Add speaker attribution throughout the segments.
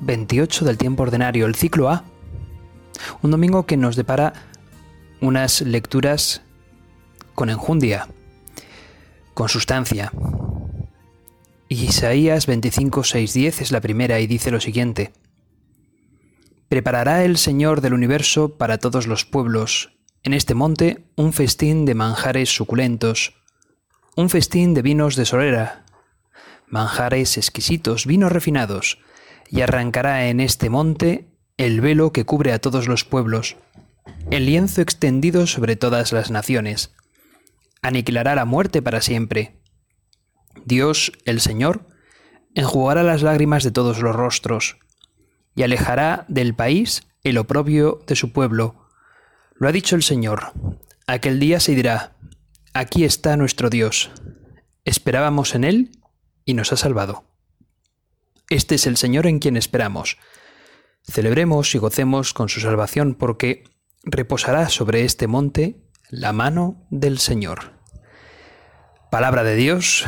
Speaker 1: 28 del tiempo ordinario, el ciclo A. Un domingo que nos depara unas lecturas con enjundia, con sustancia. Isaías 25, 6, 10 es la primera y dice lo siguiente. Preparará el Señor del universo para todos los pueblos, en este monte, un festín de manjares suculentos, un festín de vinos de solera, manjares exquisitos, vinos refinados, y arrancará en este monte el velo que cubre a todos los pueblos, el lienzo extendido sobre todas las naciones. Aniquilará la muerte para siempre. Dios, el Señor, enjugará las lágrimas de todos los rostros, y alejará del país el oprobio de su pueblo. Lo ha dicho el Señor. Aquel día se dirá, aquí está nuestro Dios. Esperábamos en Él y nos ha salvado. Este es el Señor en quien esperamos. Celebremos y gocemos con su salvación porque reposará sobre este monte la mano del Señor. Palabra de Dios,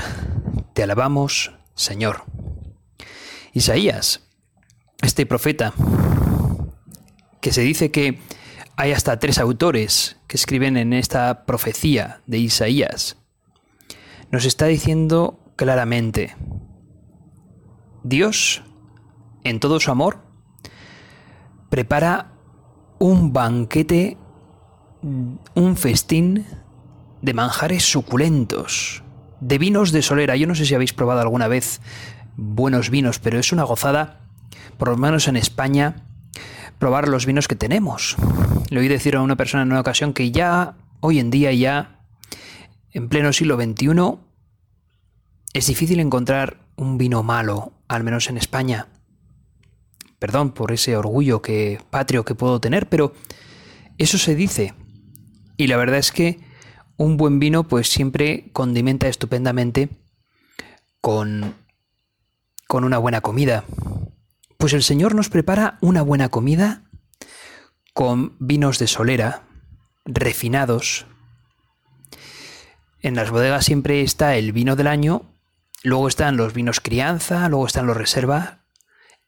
Speaker 1: te alabamos, Señor. Isaías, este profeta, que se dice que hay hasta tres autores que escriben en esta profecía de Isaías, nos está diciendo claramente, Dios, en todo su amor, prepara un banquete, un festín de manjares suculentos, de vinos de solera. Yo no sé si habéis probado alguna vez buenos vinos, pero es una gozada, por lo menos en España, probar los vinos que tenemos. Le oí decir a una persona en una ocasión que ya, hoy en día, ya, en pleno siglo XXI, es difícil encontrar un vino malo, al menos en España. Perdón por ese orgullo que patrio que puedo tener, pero eso se dice. Y la verdad es que un buen vino pues siempre condimenta estupendamente con con una buena comida. Pues el Señor nos prepara una buena comida con vinos de solera, refinados. En las bodegas siempre está el vino del año Luego están los vinos crianza, luego están los reserva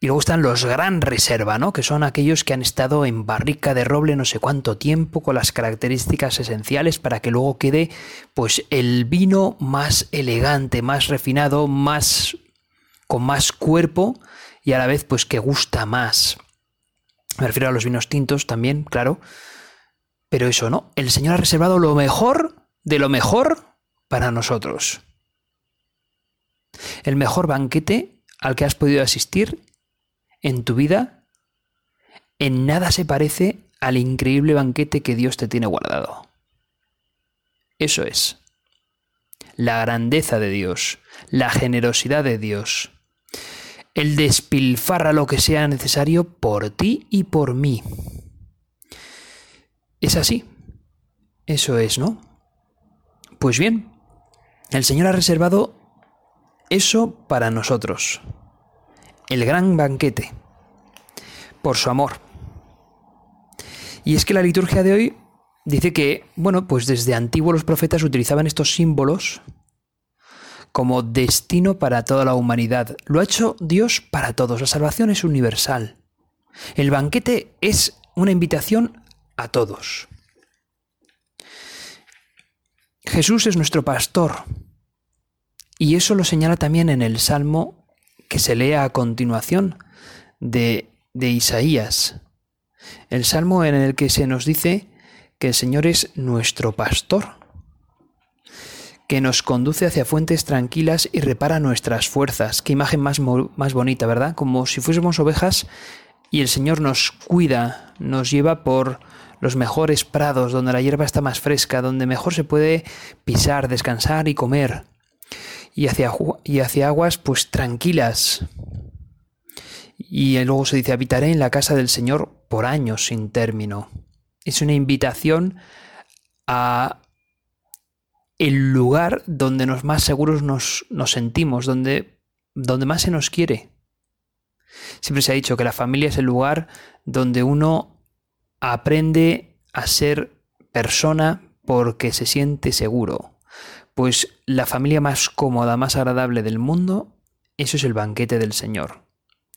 Speaker 1: y luego están los gran reserva, ¿no? Que son aquellos que han estado en barrica de roble no sé cuánto tiempo con las características esenciales para que luego quede pues el vino más elegante, más refinado, más con más cuerpo y a la vez pues que gusta más. Me refiero a los vinos tintos también, claro. Pero eso, ¿no? El Señor ha reservado lo mejor de lo mejor para nosotros el mejor banquete al que has podido asistir en tu vida en nada se parece al increíble banquete que Dios te tiene guardado. Eso es. La grandeza de Dios, la generosidad de Dios, el despilfarra lo que sea necesario por ti y por mí. Es así. Eso es, ¿no? Pues bien, el Señor ha reservado eso para nosotros. El gran banquete. Por su amor. Y es que la liturgia de hoy dice que, bueno, pues desde antiguo los profetas utilizaban estos símbolos como destino para toda la humanidad. Lo ha hecho Dios para todos. La salvación es universal. El banquete es una invitación a todos. Jesús es nuestro pastor, y eso lo señala también en el Salmo que se lea a continuación de, de Isaías. El Salmo en el que se nos dice que el Señor es nuestro pastor, que nos conduce hacia fuentes tranquilas y repara nuestras fuerzas. Qué imagen más, más bonita, ¿verdad? Como si fuésemos ovejas y el Señor nos cuida, nos lleva por los mejores prados, donde la hierba está más fresca, donde mejor se puede pisar, descansar y comer y hacia, y hacia aguas pues tranquilas. Y luego se dice, habitaré en la casa del Señor por años sin término. Es una invitación a el lugar donde nos más seguros nos, nos sentimos, donde, donde más se nos quiere. Siempre se ha dicho que la familia es el lugar donde uno aprende a ser persona porque se siente seguro. Pues la familia más cómoda, más agradable del mundo, eso es el banquete del Señor,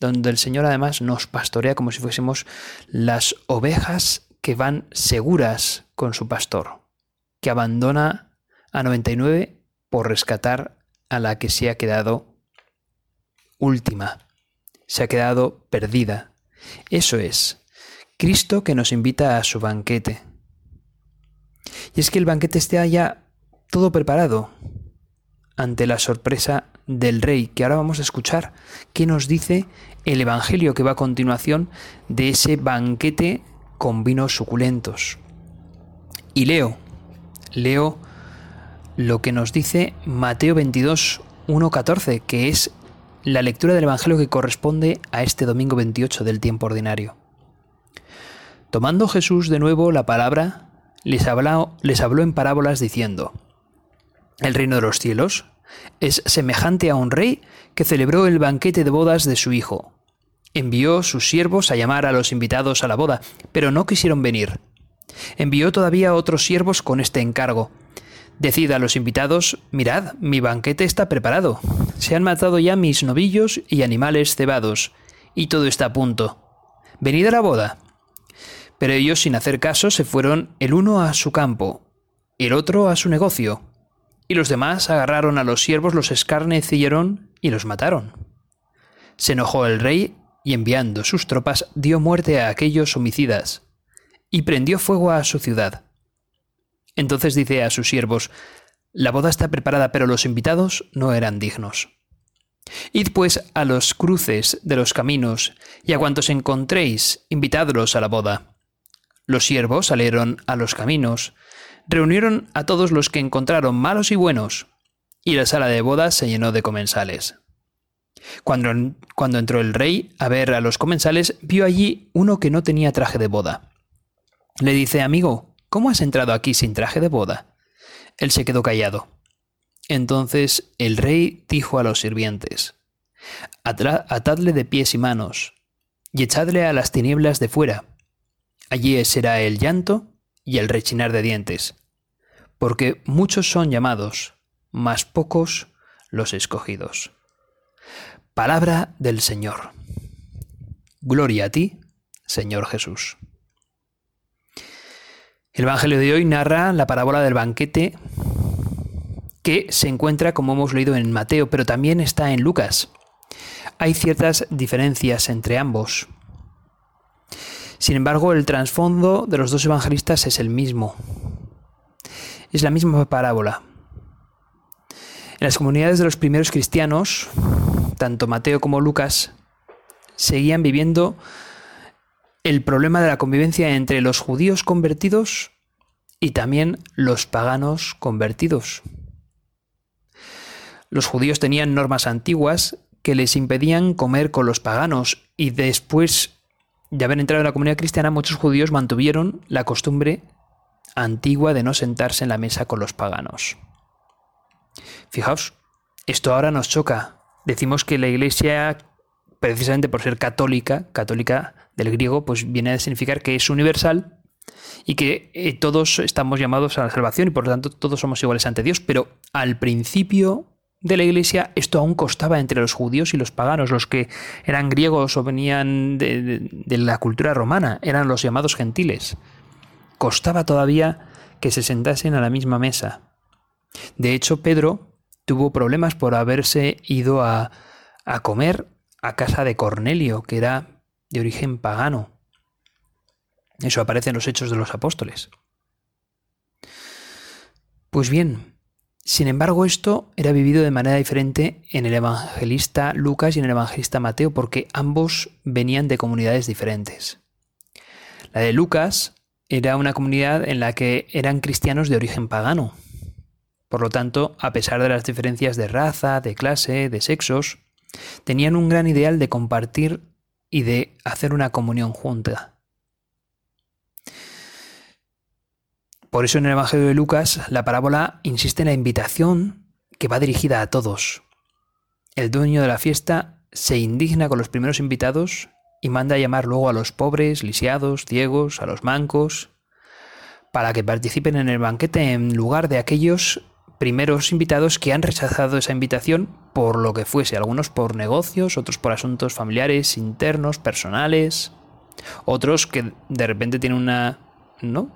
Speaker 1: donde el Señor además nos pastorea como si fuésemos las ovejas que van seguras con su pastor, que abandona a 99 por rescatar a la que se ha quedado última, se ha quedado perdida. Eso es, Cristo que nos invita a su banquete. Y es que el banquete está ya todo preparado ante la sorpresa del rey, que ahora vamos a escuchar qué nos dice el Evangelio que va a continuación de ese banquete con vinos suculentos. Y leo, leo lo que nos dice Mateo 22, 1.14, que es la lectura del Evangelio que corresponde a este domingo 28 del tiempo ordinario. Tomando Jesús de nuevo la palabra, les habló, les habló en parábolas diciendo, El reino de los cielos es semejante a un rey que celebró el banquete de bodas de su hijo. Envió sus siervos a llamar a los invitados a la boda, pero no quisieron venir. Envió todavía otros siervos con este encargo. Decid a los invitados, mirad, mi banquete está preparado. Se han matado ya mis novillos y animales cebados, y todo está a punto. Venid a la boda. Pero ellos, sin hacer caso, se fueron el uno a su campo, el otro a su negocio, y los demás agarraron a los siervos, los escarnecieron y los mataron. Se enojó el rey y enviando sus tropas dio muerte a aquellos homicidas, y prendió fuego a su ciudad. Entonces dice a sus siervos, La boda está preparada, pero los invitados no eran dignos. Id pues a los cruces de los caminos, y a cuantos encontréis, invitadlos a la boda. Los siervos salieron a los caminos, reunieron a todos los que encontraron malos y buenos, y la sala de bodas se llenó de comensales. Cuando, cuando entró el rey a ver a los comensales, vio allí uno que no tenía traje de boda. Le dice, amigo, ¿cómo has entrado aquí sin traje de boda? Él se quedó callado. Entonces el rey dijo a los sirvientes, Atadle de pies y manos, y echadle a las tinieblas de fuera. Allí será el llanto y el rechinar de dientes, porque muchos son llamados, mas pocos los escogidos. Palabra del Señor. Gloria a ti, Señor Jesús. El Evangelio de hoy narra la parábola del banquete que se encuentra, como hemos leído en Mateo, pero también está en Lucas. Hay ciertas diferencias entre ambos. Sin embargo, el trasfondo de los dos evangelistas es el mismo. Es la misma parábola. En las comunidades de los primeros cristianos, tanto Mateo como Lucas seguían viviendo el problema de la convivencia entre los judíos convertidos y también los paganos convertidos. Los judíos tenían normas antiguas que les impedían comer con los paganos y después de haber entrado en la comunidad cristiana, muchos judíos mantuvieron la costumbre antigua de no sentarse en la mesa con los paganos. Fijaos, esto ahora nos choca. Decimos que la iglesia, precisamente por ser católica, católica del griego, pues viene a significar que es universal y que eh, todos estamos llamados a la salvación y por lo tanto todos somos iguales ante Dios, pero al principio de la Iglesia, esto aún costaba entre los judíos y los paganos, los que eran griegos o venían de, la cultura romana, eran los llamados gentiles. Costaba todavía que se sentasen a la misma mesa. De hecho, Pedro tuvo problemas por haberse ido a, a comer a casa de Cornelio, que era de origen pagano. Eso aparece en los Hechos de los Apóstoles. Pues bien, sin embargo, esto era vivido de manera diferente en el evangelista Lucas y en el evangelista Mateo, porque ambos venían de comunidades diferentes. La de Lucas era una comunidad en la que eran cristianos de origen pagano. Por lo tanto, a pesar de las diferencias de raza, de clase, de sexos, tenían un gran ideal de compartir y de hacer una comunión junta. Por eso en el Evangelio de Lucas la parábola insiste en la invitación que va dirigida a todos. El dueño de la fiesta se indigna con los primeros invitados y manda a llamar luego a los pobres, lisiados, ciegos, a los mancos, para que participen en el banquete en lugar de aquellos primeros invitados que han rechazado esa invitación por lo que fuese, algunos por negocios, otros por asuntos familiares, internos, personales, otros que de repente tienen una,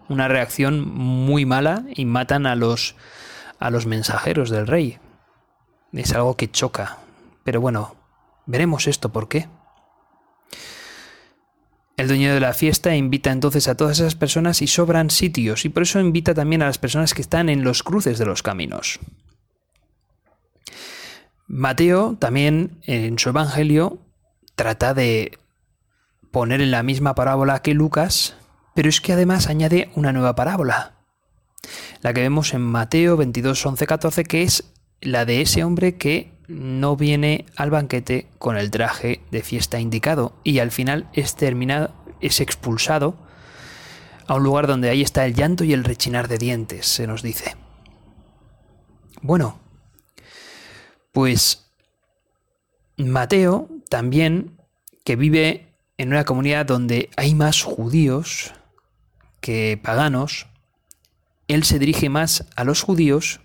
Speaker 1: una reacción muy mala y matan a los, a los mensajeros del rey. Es algo que choca. Pero bueno, veremos esto por qué. El dueño de la fiesta invita entonces a todas esas personas y sobran sitios, y por eso invita también a las personas que están en los cruces de los caminos. Mateo también en su Evangelio trata de poner en la misma parábola que Lucas, pero es que además añade una nueva parábola, la que vemos en Mateo 22, 11, 14, que es la de ese hombre que no viene al banquete con el traje de fiesta indicado y al final es terminado, es expulsado a un lugar donde ahí está el llanto y el rechinar de dientes, se nos dice. Bueno, pues Mateo también, que vive en una comunidad donde hay más judíos que paganos, él se dirige más a los judíos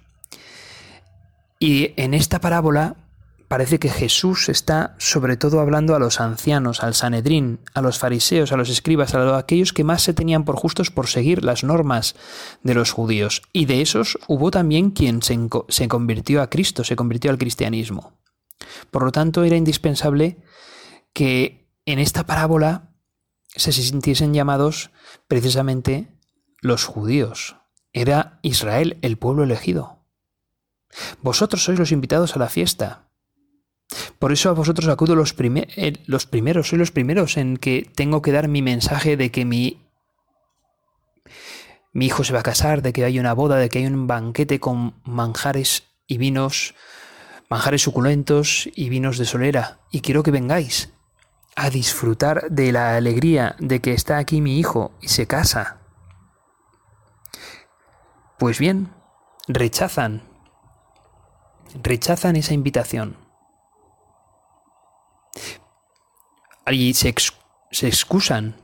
Speaker 1: y en esta parábola parece que Jesús está sobre todo hablando a los ancianos, al Sanedrín, a los fariseos, a los escribas, a aquellos que más se tenían por justos por seguir las normas de los judíos. Y de esos hubo también quien se, se convirtió a Cristo, se convirtió al cristianismo. Por lo tanto, era indispensable que en esta parábola se sintiesen llamados precisamente los judíos. Era Israel el pueblo elegido. Vosotros sois los invitados a la fiesta. Por eso a vosotros acudo los, los primeros, soy los primeros en que tengo que dar mi mensaje de que mi, mi hijo se va a casar, de que hay una boda, de que hay un banquete con manjares y vinos, manjares suculentos y vinos de solera. Y quiero que vengáis a disfrutar de la alegría de que está aquí mi hijo y se casa. Pues bien, rechazan rechazan esa invitación. Y se, se excusan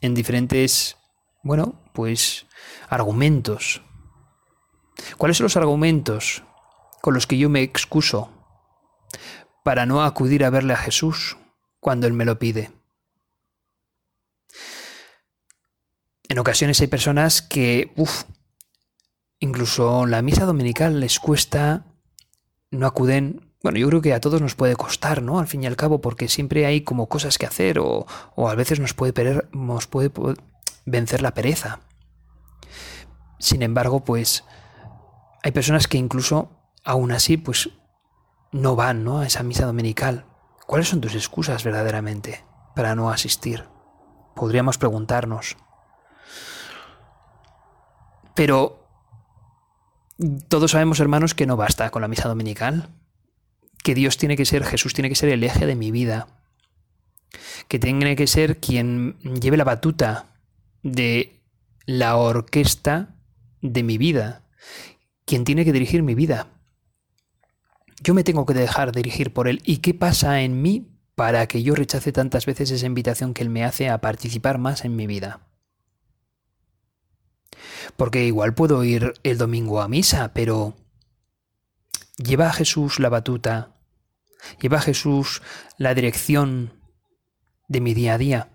Speaker 1: en diferentes, bueno, pues argumentos. ¿Cuáles son los argumentos con los que yo me excuso para no acudir a verle a Jesús cuando Él me lo pide? En ocasiones hay personas que, uff, Incluso la misa dominical les cuesta, no acuden. Bueno, yo creo que a todos nos puede costar, ¿no? Al fin y al cabo, porque siempre hay como cosas que hacer o, a veces nos puede, nos puede vencer la pereza. Sin embargo, pues hay personas que incluso aún así, pues no van, ¿no? A esa misa dominical. ¿Cuáles son tus excusas verdaderamente para no asistir? Podríamos preguntarnos. Pero todos sabemos, hermanos, que no basta con la misa dominical, que Dios tiene que ser, Jesús tiene que ser el eje de mi vida, que tiene que ser quien lleve la batuta de la orquesta de mi vida, quien tiene que dirigir mi vida. Yo me tengo que dejar dirigir por Él. ¿Y qué pasa en mí para que yo rechace tantas veces esa invitación que Él me hace a participar más en mi vida? Porque igual puedo ir el domingo a misa, pero lleva a Jesús la batuta, lleva a Jesús la dirección de mi día a día.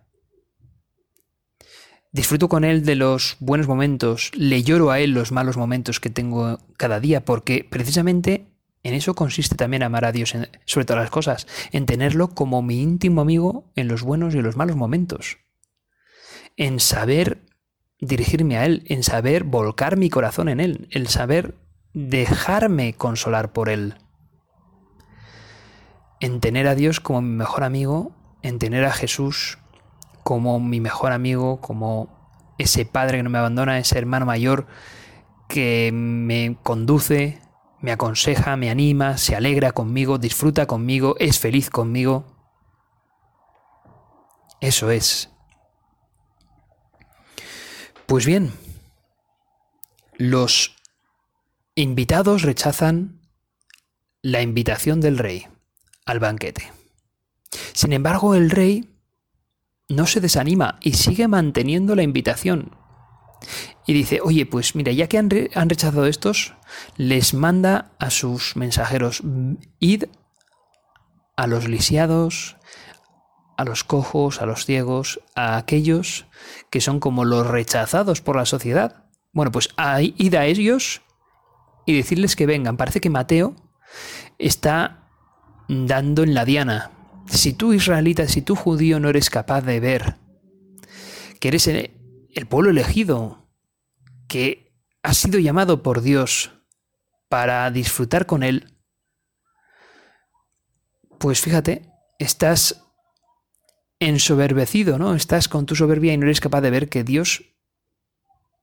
Speaker 1: Disfruto con Él de los buenos momentos, le lloro a Él los malos momentos que tengo cada día, porque precisamente en eso consiste también amar a Dios sobre todas las cosas, en tenerlo como mi íntimo amigo en los buenos y en los malos momentos, en saber dirigirme a Él, en saber volcar mi corazón en Él, el saber dejarme consolar por Él, en tener a Dios como mi mejor amigo, en tener a Jesús como mi mejor amigo, como ese padre que no me abandona, ese hermano mayor que me conduce, me aconseja, me anima, se alegra conmigo, disfruta conmigo, es feliz conmigo. Eso es. Pues bien, los invitados rechazan la invitación del rey al banquete. Sin embargo, el rey no se desanima y sigue manteniendo la invitación. Y dice, oye, pues mira, ya que han, rechazado estos, les manda a sus mensajeros, id a los lisiados, a los cojos, a los ciegos, a aquellos que son como los rechazados por la sociedad. Bueno, pues id a ellos y decirles que vengan. Parece que Mateo está dando en la diana, si tú israelita, si tú judío no eres capaz de ver que eres el, pueblo elegido, que has sido llamado por Dios para disfrutar con Él, pues fíjate, estás ensoberbecido, ¿no? Estás con tu soberbia y no eres capaz de ver que Dios,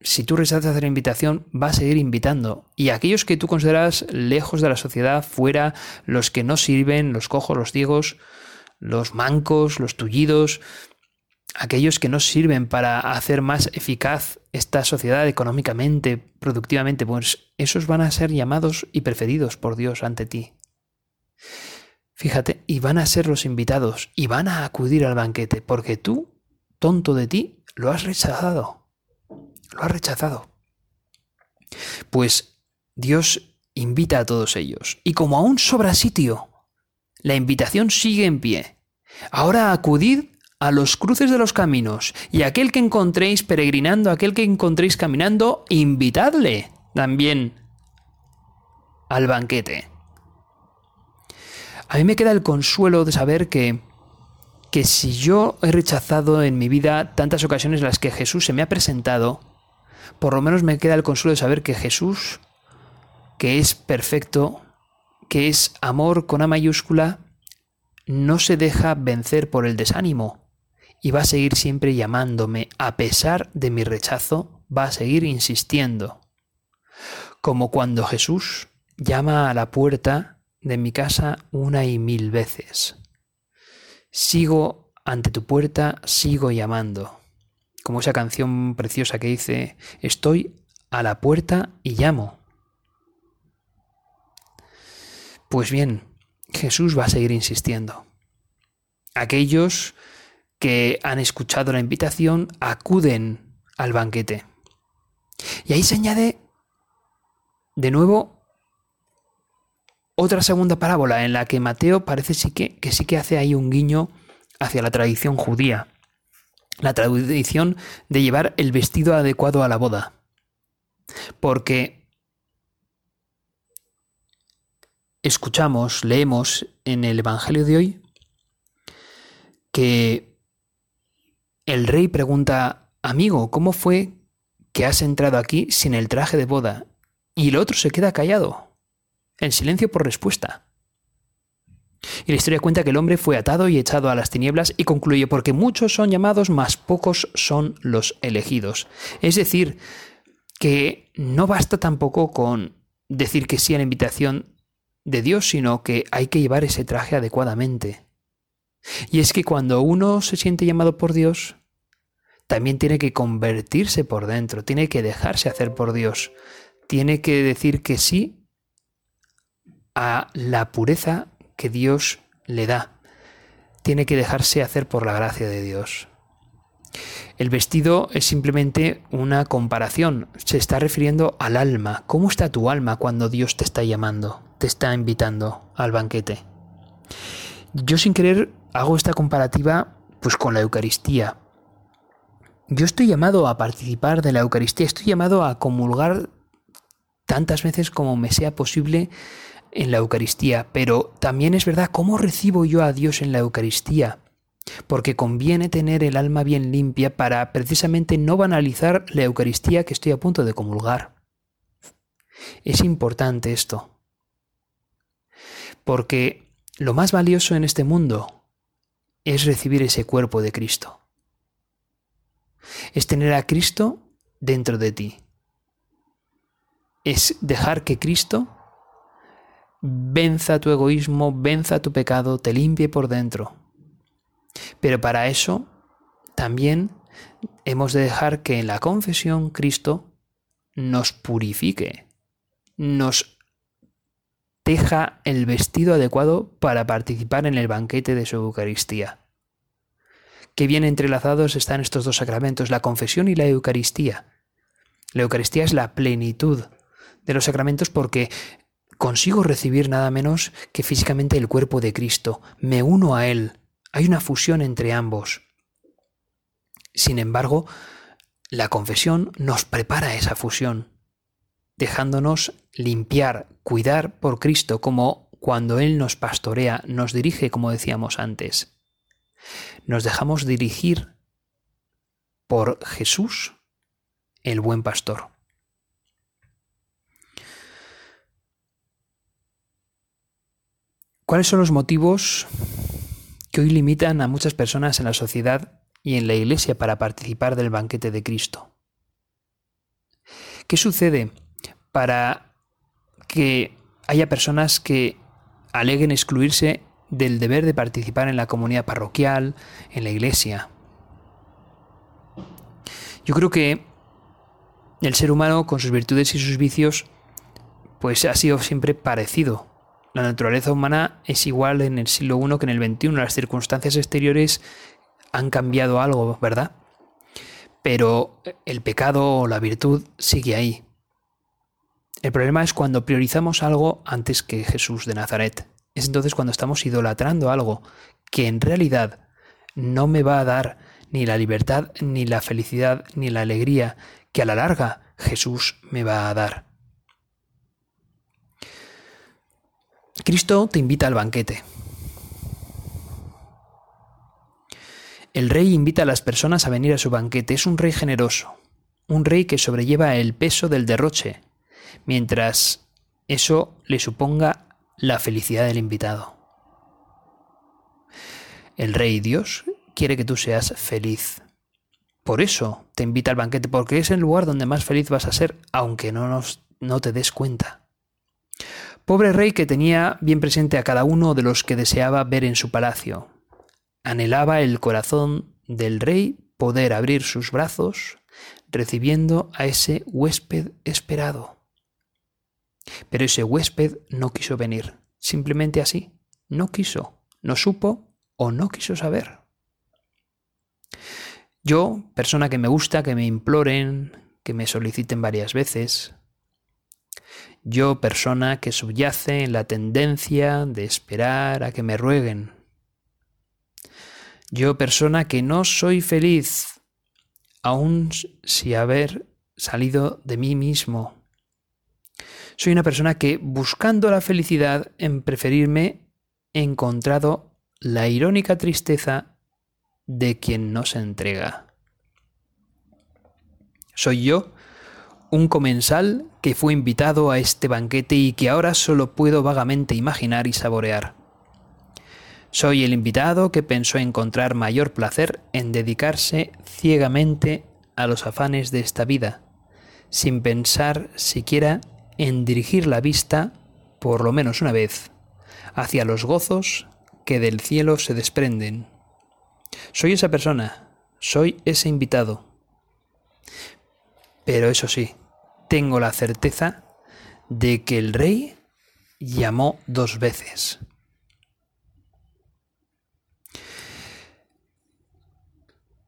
Speaker 1: si tú rechazas la invitación, va a seguir invitando. Y aquellos que tú consideras lejos de la sociedad, fuera, los que no sirven, los cojos, los ciegos, los mancos, los tullidos, aquellos que no sirven para hacer más eficaz esta sociedad económicamente, productivamente, pues esos van a ser llamados y preferidos por Dios ante ti. Fíjate, y van a ser los invitados, y van a acudir al banquete, porque tú, tonto de ti, lo has rechazado. Lo has rechazado. Pues Dios invita a todos ellos, y como aún sobra sitio, la invitación sigue en pie. Ahora acudid a los cruces de los caminos, y aquel que encontréis peregrinando, aquel que encontréis caminando, invitadle también al banquete. A mí me queda el consuelo de saber que, que si yo he rechazado en mi vida tantas ocasiones las que Jesús se me ha presentado, por lo menos me queda el consuelo de saber que Jesús, que es perfecto, que es amor con A mayúscula, no se deja vencer por el desánimo y va a seguir siempre llamándome, a pesar de mi rechazo, va a seguir insistiendo. Como cuando Jesús llama a la puerta de mi casa una y mil veces. Sigo ante tu puerta, sigo llamando. Como esa canción preciosa que dice, estoy a la puerta y llamo. Pues bien, Jesús va a seguir insistiendo. Aquellos que han escuchado la invitación acuden al banquete. Y ahí se añade de nuevo otra segunda parábola en la que Mateo parece sí que, que sí que hace ahí un guiño hacia la tradición judía, la tradición de llevar el vestido adecuado a la boda. Porque escuchamos, leemos en el Evangelio de hoy que el rey pregunta, amigo, ¿cómo fue que has entrado aquí sin el traje de boda? Y el otro se queda callado, en silencio por respuesta. Y la historia cuenta que el hombre fue atado y echado a las tinieblas y concluye porque muchos son llamados, mas pocos son los elegidos. Es decir, que no basta tampoco con decir que sí a la invitación de Dios, sino que hay que llevar ese traje adecuadamente. Y es que cuando uno se siente llamado por Dios, también tiene que convertirse por dentro, tiene que dejarse hacer por Dios, tiene que decir que sí a la pureza que Dios le da, tiene que dejarse hacer por la gracia de Dios. El vestido es simplemente una comparación, se está refiriendo al alma. ¿Cómo está tu alma cuando Dios te está llamando, te está invitando al banquete? Yo sin querer hago esta comparativa pues con la Eucaristía. Yo estoy llamado a participar de la Eucaristía, estoy llamado a comulgar tantas veces como me sea posible en la Eucaristía, pero también es verdad cómo recibo yo a Dios en la Eucaristía porque conviene tener el alma bien limpia para precisamente no banalizar la Eucaristía que estoy a punto de comulgar. Es importante esto, porque lo más valioso en este mundo es recibir ese cuerpo de Cristo. Es tener a Cristo dentro de ti. Es dejar que Cristo venza tu egoísmo, venza tu pecado, te limpie por dentro pero para eso también hemos de dejar que en la confesión Cristo nos purifique, nos teja el vestido adecuado para participar en el banquete de su Eucaristía. Qué bien entrelazados están estos dos sacramentos, la confesión y la Eucaristía. La Eucaristía es la plenitud de los sacramentos porque consigo recibir nada menos que físicamente el cuerpo de Cristo, me uno a Él, hay una fusión entre ambos. Sin embargo, la confesión nos prepara esa fusión, dejándonos limpiar, cuidar por Cristo, como cuando Él nos pastorea, nos dirige, como decíamos antes. Nos dejamos dirigir por Jesús, el buen pastor. ¿Cuáles son los motivos que hoy limitan a muchas personas en la sociedad y en la Iglesia para participar del banquete de Cristo? ¿Qué sucede para que haya personas que aleguen excluirse del deber de participar en la comunidad parroquial, en la Iglesia? Yo creo que el ser humano, con sus virtudes y sus vicios, pues ha sido siempre parecido la naturaleza humana es igual en el siglo I que en el XXI. Las circunstancias exteriores han cambiado algo, ¿verdad? Pero el pecado o la virtud sigue ahí. El problema es cuando priorizamos algo antes que Jesús de Nazaret. Es entonces cuando estamos idolatrando algo que en realidad no me va a dar ni la libertad, ni la felicidad, ni la alegría que a la larga Jesús me va a dar. Cristo te invita al banquete. El rey invita a las personas a venir a su banquete. Es un rey generoso, un rey que sobrelleva el peso del derroche, mientras eso le suponga la felicidad del invitado. El rey Dios quiere que tú seas feliz. Por eso te invita al banquete, porque es el lugar donde más feliz vas a ser, aunque no, nos, no te des cuenta. Pobre rey que tenía bien presente a cada uno de los que deseaba ver en su palacio. Anhelaba el corazón del rey poder abrir sus brazos recibiendo a ese huésped esperado. Pero ese huésped no quiso venir, simplemente así, no quiso, no supo o no quiso saber. Yo, persona que me gusta que me imploren, que me soliciten varias veces, yo, persona que subyace en la tendencia de esperar a que me rueguen. Yo, persona que no soy feliz, aun si haber salido de mí mismo. Soy una persona que, buscando la felicidad en preferirme, he encontrado la irónica tristeza de quien no se entrega. Soy yo un comensal que fue invitado a este banquete y que ahora solo puedo vagamente imaginar y saborear. Soy el invitado que pensó encontrar mayor placer en dedicarse ciegamente a los afanes de esta vida, sin pensar siquiera en dirigir la vista, por lo menos una vez, hacia los gozos que del cielo se desprenden. Soy esa persona, soy ese invitado. Pero eso sí, tengo la certeza de que el rey llamó dos veces.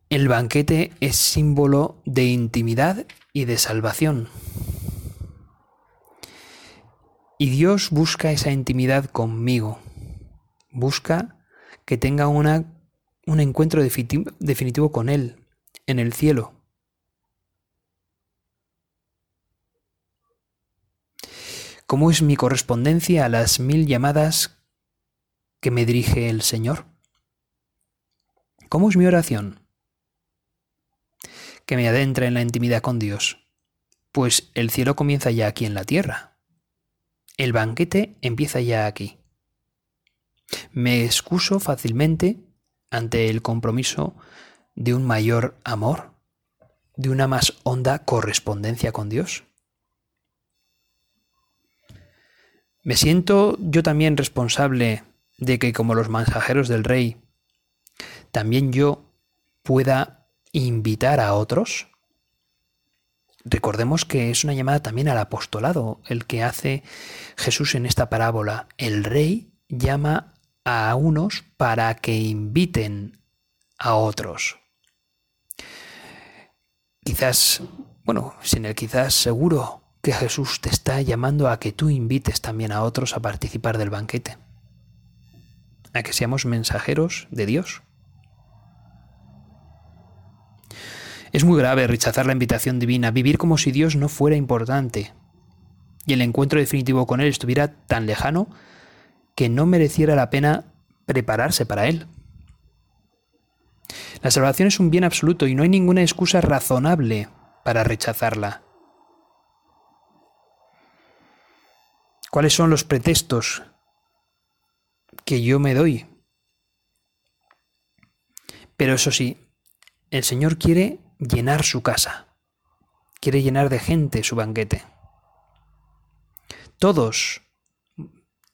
Speaker 1: El banquete es símbolo de intimidad y de salvación. Y Dios busca esa intimidad conmigo. Busca que tenga una, un encuentro definitivo con Él en el cielo. ¿Cómo es mi correspondencia a las mil llamadas que me dirige el Señor? ¿Cómo es mi oración? Que me adentra en la intimidad con Dios. Pues el cielo comienza ya aquí en la tierra. El banquete empieza ya aquí. Me excuso fácilmente ante el compromiso de un mayor amor, de una más honda correspondencia con Dios. Me siento yo también responsable de que como los mensajeros del rey, también yo pueda invitar a otros? Recordemos que es una llamada también al apostolado, el que hace Jesús en esta parábola. El rey llama a unos para que inviten a otros. Quizás, bueno, sin el quizás seguro que Jesús te está llamando a que tú invites también a otros a participar del banquete. A que seamos mensajeros de Dios. Es muy grave rechazar la invitación divina, vivir como si Dios no fuera importante y el encuentro definitivo con Él estuviera tan lejano que no mereciera la pena prepararse para Él. La salvación es un bien absoluto y no hay ninguna excusa razonable para rechazarla. ¿Cuáles son los pretextos que yo me doy? Pero eso sí, el Señor quiere llenar su casa, quiere llenar de gente su banquete. Todos,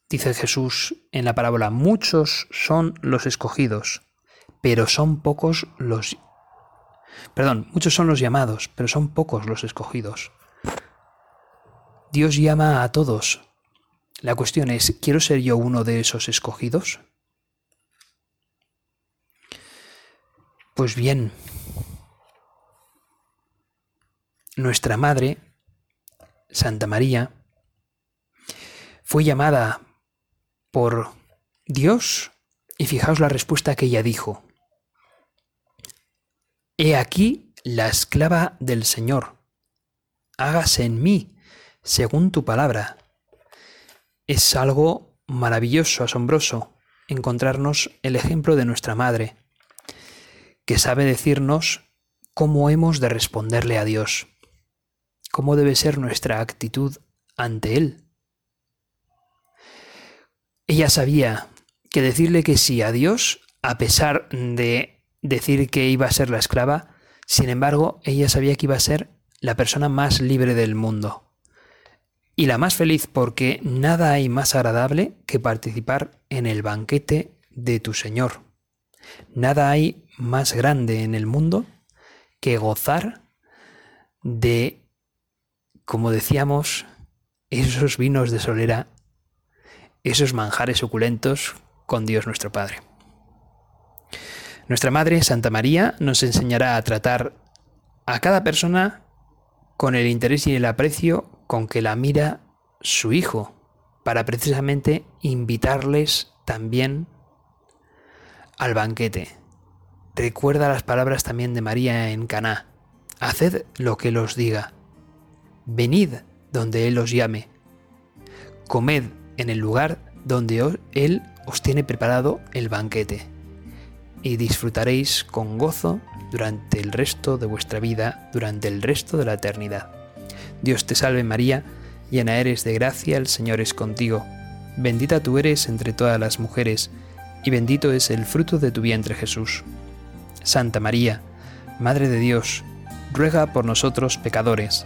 Speaker 1: dice Jesús en la parábola, muchos son los escogidos, pero son pocos los... Perdón, muchos son los llamados, pero son pocos los escogidos. Dios llama a todos. La cuestión es, ¿quiero ser yo uno de esos escogidos? Pues bien, nuestra Madre, Santa María, fue llamada por Dios y fijaos la respuesta que ella dijo. He aquí la esclava del Señor. Hágase en mí según tu palabra. Es algo maravilloso, asombroso, encontrarnos el ejemplo de nuestra Madre, que sabe decirnos cómo hemos de responderle a Dios, cómo debe ser nuestra actitud ante Él. Ella sabía que decirle que sí a Dios, a pesar de decir que iba a ser la esclava, sin embargo, ella sabía que iba a ser la persona más libre del mundo. Y la más feliz porque nada hay más agradable que participar en el banquete de tu Señor. Nada hay más grande en el mundo que gozar de, como decíamos, esos vinos de solera, esos manjares suculentos con Dios nuestro Padre. Nuestra Madre, Santa María, nos enseñará a tratar a cada persona con el interés y el aprecio con que la mira su Hijo, para precisamente invitarles también al banquete. Recuerda las palabras también de María en Caná. Haced lo que los diga. Venid donde Él os llame. Comed en el lugar donde Él os tiene preparado el banquete y disfrutaréis con gozo durante el resto de vuestra vida, durante el resto de la eternidad. Dios te salve María, llena eres de gracia, el Señor es contigo. Bendita tú eres entre todas las mujeres, y bendito es el fruto de tu vientre Jesús. Santa María, Madre de Dios, ruega por nosotros pecadores,